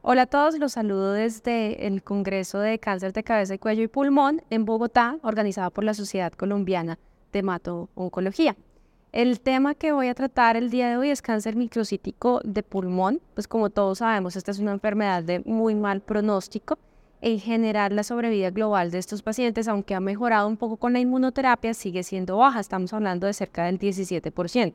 Hola a todos, los saludo desde el Congreso de Cáncer de Cabeza y Cuello y Pulmón en Bogotá, organizado por la Sociedad Colombiana de Mato-Oncología. El tema que voy a tratar el día de hoy es cáncer microcítico de pulmón. Pues como todos sabemos, esta es una enfermedad de muy mal pronóstico. En general, la sobrevida global de estos pacientes, aunque ha mejorado un poco con la inmunoterapia, sigue siendo baja. Estamos hablando de cerca del 17%.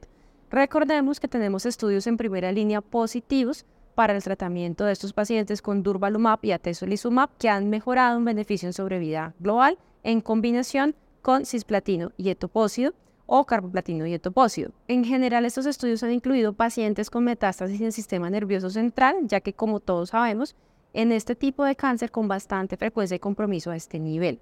Recordemos que tenemos estudios en primera línea positivos para el tratamiento de estos pacientes con durvalumab y atezolizumab que han mejorado un beneficio en sobrevida global en combinación con cisplatino y etopósido o carboplatino y etopósido. En general, estos estudios han incluido pacientes con metástasis en el sistema nervioso central, ya que como todos sabemos, en este tipo de cáncer con bastante frecuencia y compromiso a este nivel.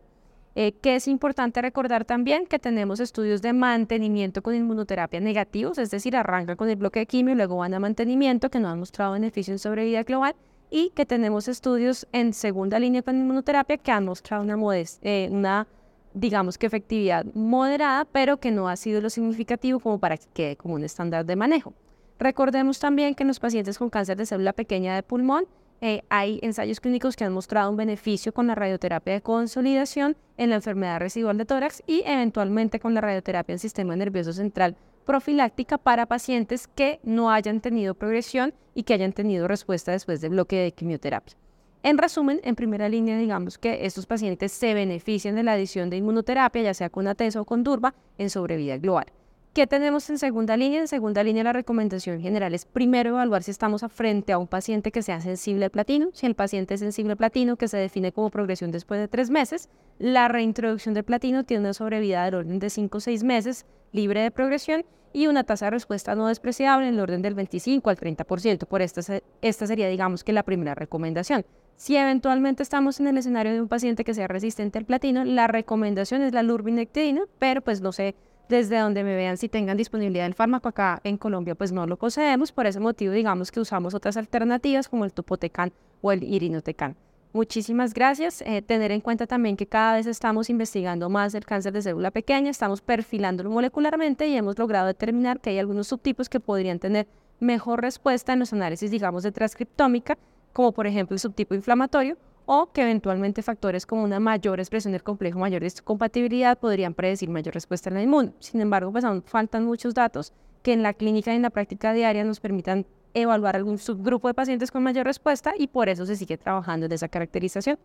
Eh, que es importante recordar también que tenemos estudios de mantenimiento con inmunoterapia negativos, es decir, arrancan con el bloque de quimio luego van a mantenimiento, que no han mostrado beneficio en sobrevida global, y que tenemos estudios en segunda línea con inmunoterapia que han mostrado una, eh, una digamos que efectividad moderada, pero que no ha sido lo significativo como para que quede como un estándar de manejo. Recordemos también que en los pacientes con cáncer de célula pequeña de pulmón, eh, hay ensayos clínicos que han mostrado un beneficio con la radioterapia de consolidación en la enfermedad residual de tórax y eventualmente con la radioterapia en sistema nervioso central profiláctica para pacientes que no hayan tenido progresión y que hayan tenido respuesta después del bloque de quimioterapia. En resumen, en primera línea, digamos que estos pacientes se benefician de la adición de inmunoterapia, ya sea con ateso o con durva, en sobrevida global. ¿Qué tenemos en segunda línea? En segunda línea la recomendación general es primero evaluar si estamos frente a un paciente que sea sensible al platino. Si el paciente es sensible al platino, que se define como progresión después de tres meses, la reintroducción del platino tiene una sobrevida del orden de 5 o 6 meses libre de progresión y una tasa de respuesta no despreciable en el orden del 25 al 30%. Por esta, esta sería, digamos, que la primera recomendación. Si eventualmente estamos en el escenario de un paciente que sea resistente al platino, la recomendación es la lurbinectidina, pero pues no sé desde donde me vean si tengan disponibilidad del fármaco. Acá en Colombia pues no lo poseemos, por ese motivo digamos que usamos otras alternativas como el topotecan o el irinotecan. Muchísimas gracias. Eh, tener en cuenta también que cada vez estamos investigando más el cáncer de célula pequeña, estamos perfilándolo molecularmente y hemos logrado determinar que hay algunos subtipos que podrían tener mejor respuesta en los análisis, digamos, de transcriptómica, como por ejemplo el subtipo inflamatorio o que eventualmente factores como una mayor expresión del complejo, mayor compatibilidad podrían predecir mayor respuesta en la inmune. Sin embargo, pues aún faltan muchos datos que en la clínica y en la práctica diaria nos permitan evaluar algún subgrupo de pacientes con mayor respuesta y por eso se sigue trabajando en esa caracterización.